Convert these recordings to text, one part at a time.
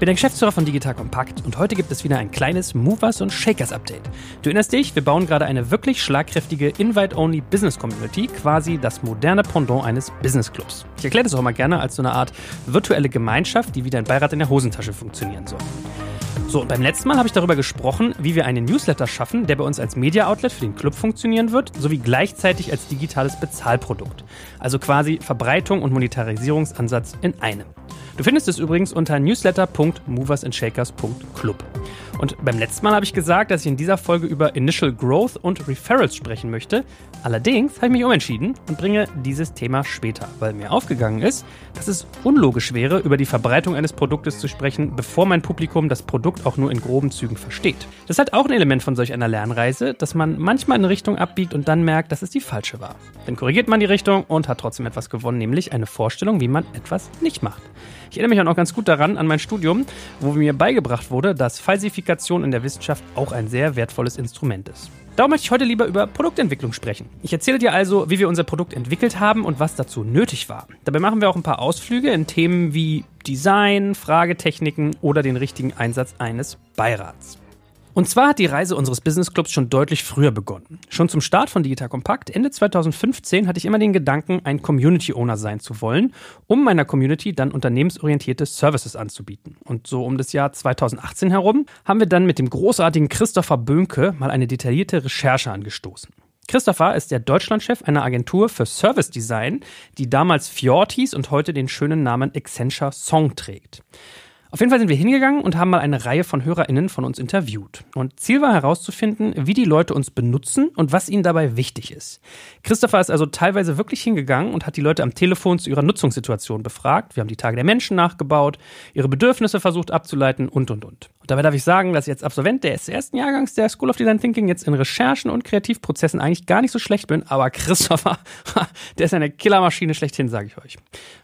Bin der Geschäftsführer von Digital Compact und heute gibt es wieder ein kleines Movers und Shakers Update. Du erinnerst dich, wir bauen gerade eine wirklich schlagkräftige Invite-Only Business Community, quasi das moderne Pendant eines Business Clubs. Ich erkläre das auch mal gerne als so eine Art virtuelle Gemeinschaft, die wie dein Beirat in der Hosentasche funktionieren soll. So, und beim letzten Mal habe ich darüber gesprochen, wie wir einen Newsletter schaffen, der bei uns als Media-Outlet für den Club funktionieren wird, sowie gleichzeitig als digitales Bezahlprodukt. Also quasi Verbreitung und Monetarisierungsansatz in einem. Du findest es übrigens unter newsletter.moversandshakers.club. Und beim letzten Mal habe ich gesagt, dass ich in dieser Folge über Initial Growth und Referrals sprechen möchte. Allerdings habe ich mich umentschieden und bringe dieses Thema später, weil mir aufgegangen ist, dass es unlogisch wäre, über die Verbreitung eines Produktes zu sprechen, bevor mein Publikum das Produkt auch nur in groben Zügen versteht. Das halt auch ein Element von solch einer Lernreise, dass man manchmal in eine Richtung abbiegt und dann merkt, dass es die falsche war. Dann korrigiert man die Richtung und hat trotzdem etwas gewonnen, nämlich eine Vorstellung, wie man etwas nicht macht. Ich erinnere mich auch noch ganz gut daran an mein Studium, wo mir beigebracht wurde, dass Falsifikation in der Wissenschaft auch ein sehr wertvolles Instrument ist. Darum möchte ich heute lieber über Produktentwicklung sprechen. Ich erzähle dir also, wie wir unser Produkt entwickelt haben und was dazu nötig war. Dabei machen wir auch ein paar Ausflüge in Themen wie Design, Fragetechniken oder den richtigen Einsatz eines Beirats. Und zwar hat die Reise unseres Business Clubs schon deutlich früher begonnen. Schon zum Start von Digital Compact Ende 2015 hatte ich immer den Gedanken, ein Community Owner sein zu wollen, um meiner Community dann unternehmensorientierte Services anzubieten. Und so um das Jahr 2018 herum haben wir dann mit dem großartigen Christopher Böhnke mal eine detaillierte Recherche angestoßen. Christopher ist der Deutschlandchef einer Agentur für Service Design, die damals Fjord hieß und heute den schönen Namen Accenture Song trägt. Auf jeden Fall sind wir hingegangen und haben mal eine Reihe von HörerInnen von uns interviewt. Und Ziel war herauszufinden, wie die Leute uns benutzen und was ihnen dabei wichtig ist. Christopher ist also teilweise wirklich hingegangen und hat die Leute am Telefon zu ihrer Nutzungssituation befragt. Wir haben die Tage der Menschen nachgebaut, ihre Bedürfnisse versucht abzuleiten und und und. Dabei darf ich sagen, dass ich als Absolvent des ersten Jahrgangs der School of Design Thinking jetzt in Recherchen und Kreativprozessen eigentlich gar nicht so schlecht bin, aber Christopher, der ist eine Killermaschine schlechthin, sage ich euch.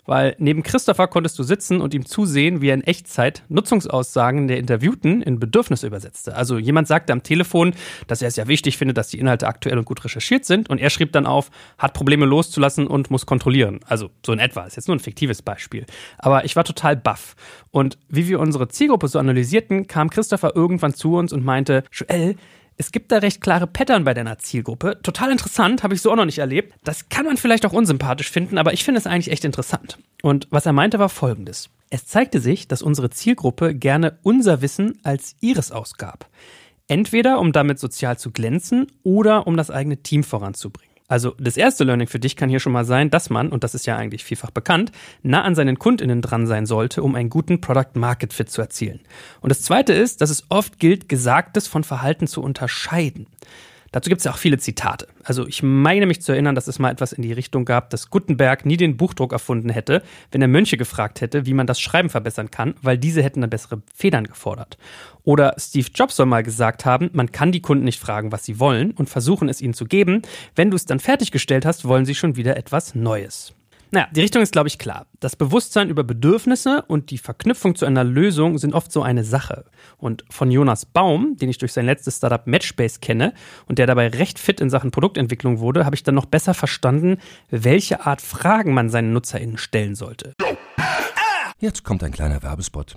Weil neben Christopher konntest du sitzen und ihm zusehen, wie er in Echtzeit Nutzungsaussagen der Interviewten in Bedürfnisse übersetzte. Also jemand sagte am Telefon, dass er es ja wichtig findet, dass die Inhalte aktuell und gut recherchiert sind und er schrieb dann auf, hat Probleme loszulassen und muss kontrollieren. Also so in etwa, ist jetzt nur ein fiktives Beispiel. Aber ich war total baff. Und wie wir unsere Zielgruppe so analysierten, kam Christopher irgendwann zu uns und meinte, Joel, es gibt da recht klare Pattern bei deiner Zielgruppe. Total interessant, habe ich so auch noch nicht erlebt. Das kann man vielleicht auch unsympathisch finden, aber ich finde es eigentlich echt interessant. Und was er meinte war folgendes. Es zeigte sich, dass unsere Zielgruppe gerne unser Wissen als ihres ausgab. Entweder um damit sozial zu glänzen oder um das eigene Team voranzubringen. Also das erste Learning für dich kann hier schon mal sein, dass man, und das ist ja eigentlich vielfach bekannt, nah an seinen Kundinnen dran sein sollte, um einen guten Product Market Fit zu erzielen. Und das zweite ist, dass es oft gilt, Gesagtes von Verhalten zu unterscheiden. Dazu gibt es ja auch viele Zitate. Also ich meine mich zu erinnern, dass es mal etwas in die Richtung gab, dass Gutenberg nie den Buchdruck erfunden hätte, wenn er Mönche gefragt hätte, wie man das Schreiben verbessern kann, weil diese hätten dann bessere Federn gefordert. Oder Steve Jobs soll mal gesagt haben, man kann die Kunden nicht fragen, was sie wollen und versuchen es ihnen zu geben. Wenn du es dann fertiggestellt hast, wollen sie schon wieder etwas Neues. Naja, die Richtung ist, glaube ich, klar. Das Bewusstsein über Bedürfnisse und die Verknüpfung zu einer Lösung sind oft so eine Sache. Und von Jonas Baum, den ich durch sein letztes Startup Matchbase kenne und der dabei recht fit in Sachen Produktentwicklung wurde, habe ich dann noch besser verstanden, welche Art Fragen man seinen NutzerInnen stellen sollte. Jetzt kommt ein kleiner Werbespot.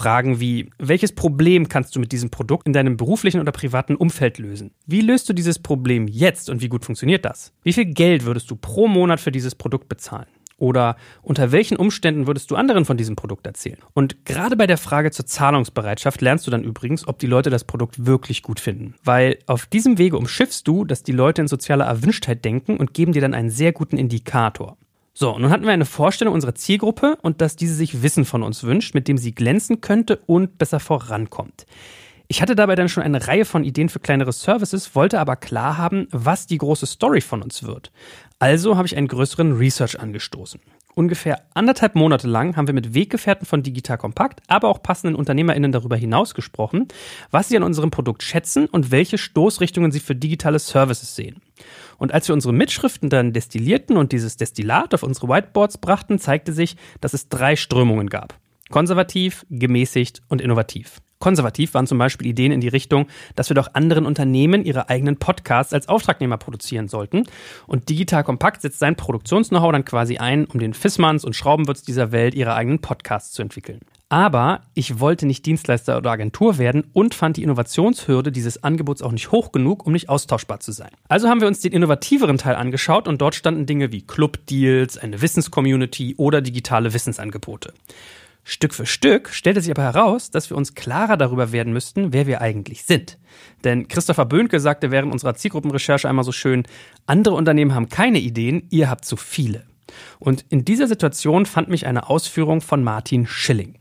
Fragen wie, welches Problem kannst du mit diesem Produkt in deinem beruflichen oder privaten Umfeld lösen? Wie löst du dieses Problem jetzt und wie gut funktioniert das? Wie viel Geld würdest du pro Monat für dieses Produkt bezahlen? Oder unter welchen Umständen würdest du anderen von diesem Produkt erzählen? Und gerade bei der Frage zur Zahlungsbereitschaft lernst du dann übrigens, ob die Leute das Produkt wirklich gut finden. Weil auf diesem Wege umschiffst du, dass die Leute in sozialer Erwünschtheit denken und geben dir dann einen sehr guten Indikator. So, nun hatten wir eine Vorstellung unserer Zielgruppe und dass diese sich Wissen von uns wünscht, mit dem sie glänzen könnte und besser vorankommt. Ich hatte dabei dann schon eine Reihe von Ideen für kleinere Services, wollte aber klar haben, was die große Story von uns wird. Also habe ich einen größeren Research angestoßen. Ungefähr anderthalb Monate lang haben wir mit Weggefährten von Digital Kompakt, aber auch passenden UnternehmerInnen darüber hinaus gesprochen, was sie an unserem Produkt schätzen und welche Stoßrichtungen sie für digitale Services sehen. Und als wir unsere Mitschriften dann destillierten und dieses Destillat auf unsere Whiteboards brachten, zeigte sich, dass es drei Strömungen gab. Konservativ, gemäßigt und innovativ. Konservativ waren zum Beispiel Ideen in die Richtung, dass wir doch anderen Unternehmen ihre eigenen Podcasts als Auftragnehmer produzieren sollten. Und Digital Kompakt setzt sein Produktions-Know-how dann quasi ein, um den Fissmanns und Schraubenwürz dieser Welt ihre eigenen Podcasts zu entwickeln. Aber ich wollte nicht Dienstleister oder Agentur werden und fand die Innovationshürde dieses Angebots auch nicht hoch genug, um nicht austauschbar zu sein. Also haben wir uns den innovativeren Teil angeschaut und dort standen Dinge wie Club-Deals, eine Wissenscommunity oder digitale Wissensangebote. Stück für Stück stellte sich aber heraus, dass wir uns klarer darüber werden müssten, wer wir eigentlich sind. Denn Christopher Böhnke sagte während unserer Zielgruppenrecherche einmal so schön, andere Unternehmen haben keine Ideen, ihr habt zu viele. Und in dieser Situation fand mich eine Ausführung von Martin Schilling.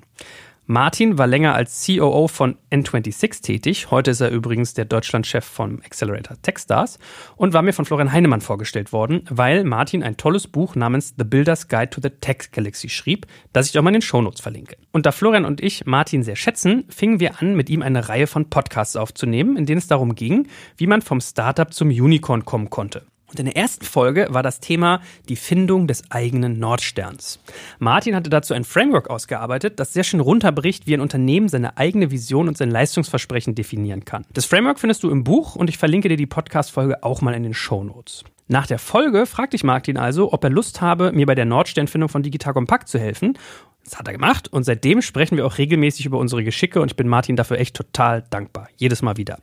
Martin war länger als COO von N26 tätig. Heute ist er übrigens der Deutschlandchef vom Accelerator Techstars und war mir von Florian Heinemann vorgestellt worden, weil Martin ein tolles Buch namens The Builder's Guide to the Tech Galaxy schrieb, das ich auch mal in den Shownotes verlinke. Und da Florian und ich Martin sehr schätzen, fingen wir an, mit ihm eine Reihe von Podcasts aufzunehmen, in denen es darum ging, wie man vom Startup zum Unicorn kommen konnte. Und in der ersten Folge war das Thema die Findung des eigenen Nordsterns. Martin hatte dazu ein Framework ausgearbeitet, das sehr schön runterbricht, wie ein Unternehmen seine eigene Vision und sein Leistungsversprechen definieren kann. Das Framework findest du im Buch und ich verlinke dir die Podcast-Folge auch mal in den Show Notes. Nach der Folge fragte ich Martin also, ob er Lust habe, mir bei der Nordsternfindung von Digital Compact zu helfen das hat er gemacht und seitdem sprechen wir auch regelmäßig über unsere Geschicke und ich bin Martin dafür echt total dankbar. Jedes Mal wieder.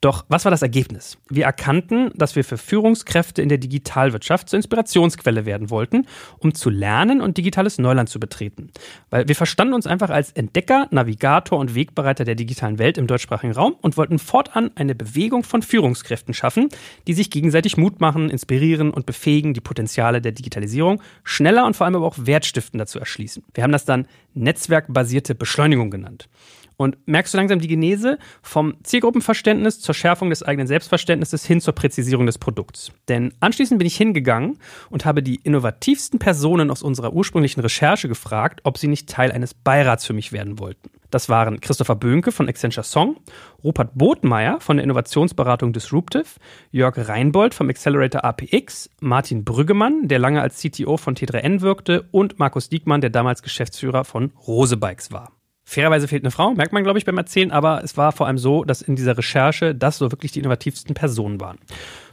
Doch was war das Ergebnis? Wir erkannten, dass wir für Führungskräfte in der Digitalwirtschaft zur Inspirationsquelle werden wollten, um zu lernen und digitales Neuland zu betreten. Weil wir verstanden uns einfach als Entdecker, Navigator und Wegbereiter der digitalen Welt im deutschsprachigen Raum und wollten fortan eine Bewegung von Führungskräften schaffen, die sich gegenseitig Mut machen, inspirieren und befähigen, die Potenziale der Digitalisierung schneller und vor allem aber auch wertstiftender zu erschließen. Wir haben das dann netzwerkbasierte Beschleunigung genannt. Und merkst du langsam die Genese vom Zielgruppenverständnis zur Schärfung des eigenen Selbstverständnisses hin zur Präzisierung des Produkts. Denn anschließend bin ich hingegangen und habe die innovativsten Personen aus unserer ursprünglichen Recherche gefragt, ob sie nicht Teil eines Beirats für mich werden wollten. Das waren Christopher Böhnke von Accenture Song, Rupert Botmeier von der Innovationsberatung Disruptive, Jörg Reinbold vom Accelerator APX, Martin Brüggemann, der lange als CTO von T3N wirkte und Markus Diekmann, der damals Geschäftsführer von Rose Bikes war. Fairerweise fehlt eine Frau, merkt man, glaube ich, beim Erzählen, aber es war vor allem so, dass in dieser Recherche das so wirklich die innovativsten Personen waren.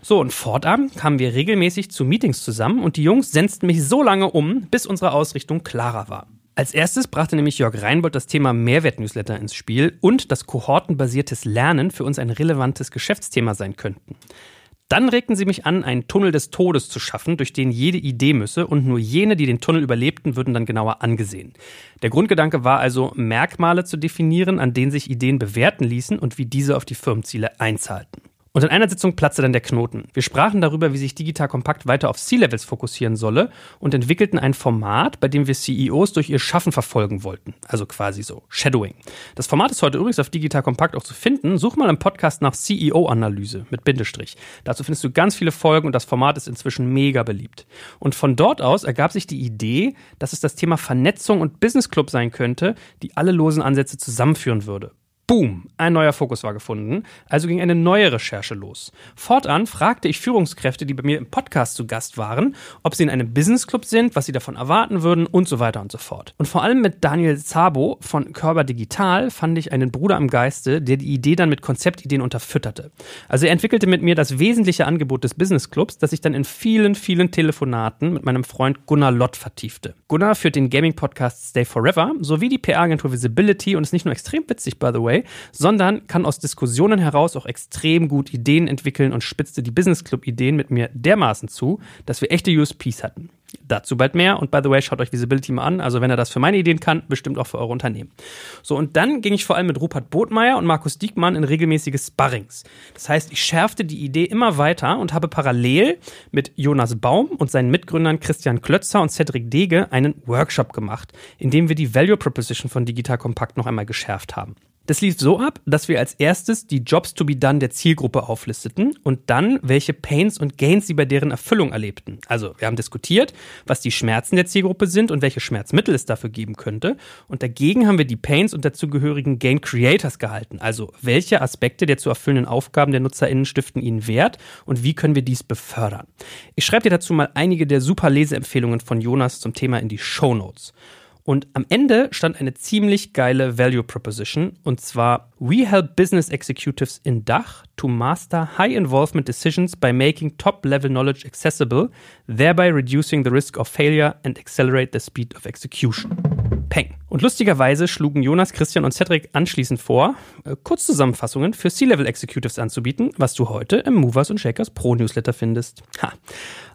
So, und fortan kamen wir regelmäßig zu Meetings zusammen und die Jungs senzten mich so lange um, bis unsere Ausrichtung klarer war. Als erstes brachte nämlich Jörg Reinbold das Thema Mehrwertnewsletter ins Spiel und dass kohortenbasiertes Lernen für uns ein relevantes Geschäftsthema sein könnten. Dann regten sie mich an, einen Tunnel des Todes zu schaffen, durch den jede Idee müsse und nur jene, die den Tunnel überlebten, würden dann genauer angesehen. Der Grundgedanke war also, Merkmale zu definieren, an denen sich Ideen bewerten ließen und wie diese auf die Firmenziele einzahlten. Und in einer Sitzung platzte dann der Knoten. Wir sprachen darüber, wie sich Digital Kompakt weiter auf C-Levels fokussieren solle und entwickelten ein Format, bei dem wir CEOs durch ihr Schaffen verfolgen wollten. Also quasi so Shadowing. Das Format ist heute übrigens auf Digital Kompakt auch zu finden. Such mal im Podcast nach CEO-Analyse mit Bindestrich. Dazu findest du ganz viele Folgen und das Format ist inzwischen mega beliebt. Und von dort aus ergab sich die Idee, dass es das Thema Vernetzung und Business Club sein könnte, die alle losen Ansätze zusammenführen würde. Boom, ein neuer Fokus war gefunden, also ging eine neue Recherche los. Fortan fragte ich Führungskräfte, die bei mir im Podcast zu Gast waren, ob sie in einem Business Club sind, was sie davon erwarten würden und so weiter und so fort. Und vor allem mit Daniel Zabo von Körper Digital fand ich einen Bruder im Geiste, der die Idee dann mit Konzeptideen unterfütterte. Also er entwickelte mit mir das wesentliche Angebot des Business Clubs, das ich dann in vielen, vielen Telefonaten mit meinem Freund Gunnar Lott vertiefte. Gunnar führt den Gaming-Podcast Stay Forever sowie die PR-Agentur Visibility und ist nicht nur extrem witzig, by the way, sondern kann aus Diskussionen heraus auch extrem gut Ideen entwickeln und spitzte die Business Club Ideen mit mir dermaßen zu, dass wir echte USPs hatten. Dazu bald mehr. Und by the way, schaut euch Visibility mal an. Also wenn er das für meine Ideen kann, bestimmt auch für eure Unternehmen. So, und dann ging ich vor allem mit Rupert Botmeier und Markus Diekmann in regelmäßige Sparrings. Das heißt, ich schärfte die Idee immer weiter und habe parallel mit Jonas Baum und seinen Mitgründern Christian Klötzer und Cedric Dege einen Workshop gemacht, in dem wir die Value Proposition von Digital Compact noch einmal geschärft haben. Das lief so ab, dass wir als erstes die Jobs to be done der Zielgruppe auflisteten und dann, welche Pains und Gains sie bei deren Erfüllung erlebten. Also, wir haben diskutiert, was die Schmerzen der Zielgruppe sind und welche Schmerzmittel es dafür geben könnte. Und dagegen haben wir die Pains und dazugehörigen Gain Creators gehalten. Also, welche Aspekte der zu erfüllenden Aufgaben der NutzerInnen stiften ihnen Wert und wie können wir dies befördern? Ich schreibe dir dazu mal einige der super Leseempfehlungen von Jonas zum Thema in die Show Notes. Und am Ende stand eine ziemlich geile Value Proposition und zwar We help business executives in Dach to master high involvement decisions by making top level knowledge accessible, thereby reducing the risk of failure and accelerate the speed of execution. Peng. Und lustigerweise schlugen Jonas, Christian und Cedric anschließend vor, äh, Kurzzusammenfassungen für C-Level Executives anzubieten, was du heute im Movers und Shakers Pro Newsletter findest. Ha.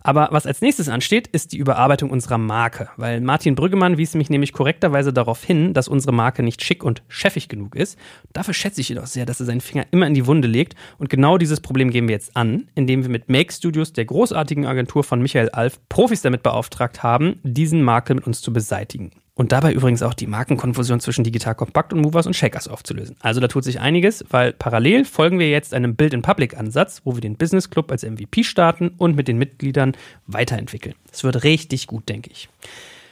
Aber was als nächstes ansteht, ist die Überarbeitung unserer Marke, weil Martin Brüggemann wies mich nämlich korrekterweise darauf hin, dass unsere Marke nicht schick und chefig genug ist. Dafür schätze ich jedoch sehr, dass er seinen Finger immer in die Wunde legt und genau dieses Problem gehen wir jetzt an, indem wir mit Make Studios, der großartigen Agentur von Michael Alf, Profis damit beauftragt haben, diesen Makel mit uns zu beseitigen. Und dabei übrigens auch die Markenkonfusion zwischen Digital Compact und Movers und Shakers aufzulösen. Also da tut sich einiges, weil parallel folgen wir jetzt einem Build-in-Public-Ansatz, wo wir den Business Club als MVP starten und mit den Mitgliedern weiterentwickeln. Es wird richtig gut, denke ich.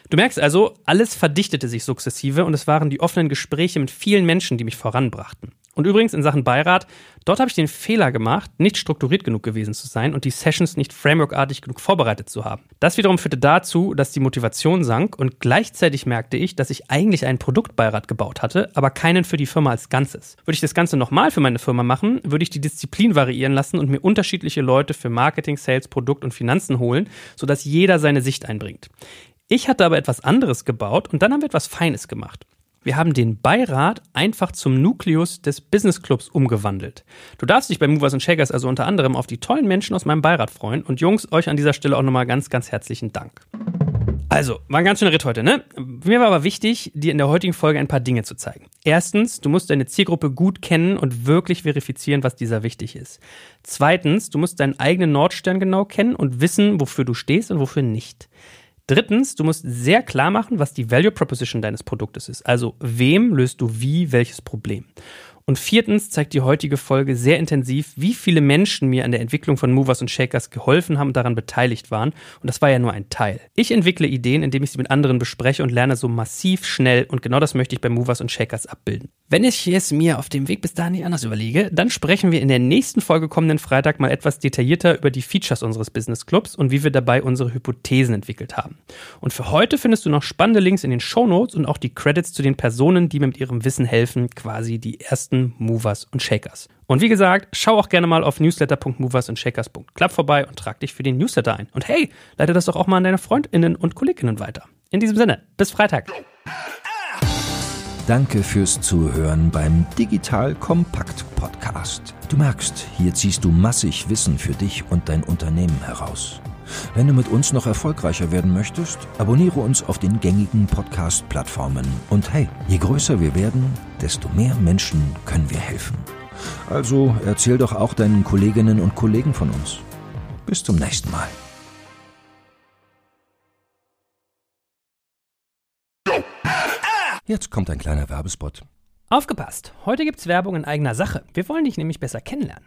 Du merkst also, alles verdichtete sich sukzessive und es waren die offenen Gespräche mit vielen Menschen, die mich voranbrachten. Und übrigens in Sachen Beirat, dort habe ich den Fehler gemacht, nicht strukturiert genug gewesen zu sein und die Sessions nicht frameworkartig genug vorbereitet zu haben. Das wiederum führte dazu, dass die Motivation sank und gleichzeitig merkte ich, dass ich eigentlich einen Produktbeirat gebaut hatte, aber keinen für die Firma als Ganzes. Würde ich das Ganze nochmal für meine Firma machen, würde ich die Disziplin variieren lassen und mir unterschiedliche Leute für Marketing, Sales, Produkt und Finanzen holen, sodass jeder seine Sicht einbringt. Ich hatte aber etwas anderes gebaut und dann haben wir etwas Feines gemacht. Wir haben den Beirat einfach zum Nukleus des Business Clubs umgewandelt. Du darfst dich bei Movers Shakers also unter anderem auf die tollen Menschen aus meinem Beirat freuen. Und Jungs, euch an dieser Stelle auch nochmal ganz, ganz herzlichen Dank. Also, war ein ganz schöner Ritt heute, ne? Mir war aber wichtig, dir in der heutigen Folge ein paar Dinge zu zeigen. Erstens, du musst deine Zielgruppe gut kennen und wirklich verifizieren, was dieser wichtig ist. Zweitens, du musst deinen eigenen Nordstern genau kennen und wissen, wofür du stehst und wofür nicht. Drittens, du musst sehr klar machen, was die Value Proposition deines Produktes ist. Also, wem löst du wie welches Problem? Und viertens zeigt die heutige Folge sehr intensiv, wie viele Menschen mir an der Entwicklung von Movers und Shakers geholfen haben und daran beteiligt waren. Und das war ja nur ein Teil. Ich entwickle Ideen, indem ich sie mit anderen bespreche und lerne so massiv schnell. Und genau das möchte ich bei Movers und Shakers abbilden. Wenn ich es mir auf dem Weg bis dahin nicht anders überlege, dann sprechen wir in der nächsten Folge kommenden Freitag mal etwas detaillierter über die Features unseres Business Clubs und wie wir dabei unsere Hypothesen entwickelt haben. Und für heute findest du noch spannende Links in den Show Notes und auch die Credits zu den Personen, die mir mit ihrem Wissen helfen, quasi die ersten besten Movers und Shakers. Und wie gesagt, schau auch gerne mal auf newsletter.moversandshakers.club vorbei und trag dich für den Newsletter ein. Und hey, leite das doch auch mal an deine Freundinnen und Kolleginnen weiter. In diesem Sinne, bis Freitag. Danke fürs Zuhören beim Digital Kompakt Podcast. Du merkst, hier ziehst du massig Wissen für dich und dein Unternehmen heraus. Wenn du mit uns noch erfolgreicher werden möchtest, abonniere uns auf den gängigen Podcast-Plattformen. Und hey, je größer wir werden, desto mehr Menschen können wir helfen. Also erzähl doch auch deinen Kolleginnen und Kollegen von uns. Bis zum nächsten Mal. Jetzt kommt ein kleiner Werbespot. Aufgepasst! Heute gibt's Werbung in eigener Sache. Wir wollen dich nämlich besser kennenlernen,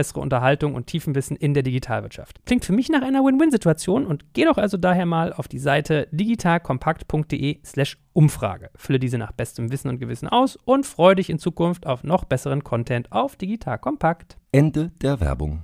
bessere Unterhaltung und Tiefenwissen in der Digitalwirtschaft. Klingt für mich nach einer Win-Win-Situation und geh doch also daher mal auf die Seite digitalkompakt.de/slash Umfrage. Fülle diese nach bestem Wissen und Gewissen aus und freue dich in Zukunft auf noch besseren Content auf Digital Kompakt. Ende der Werbung.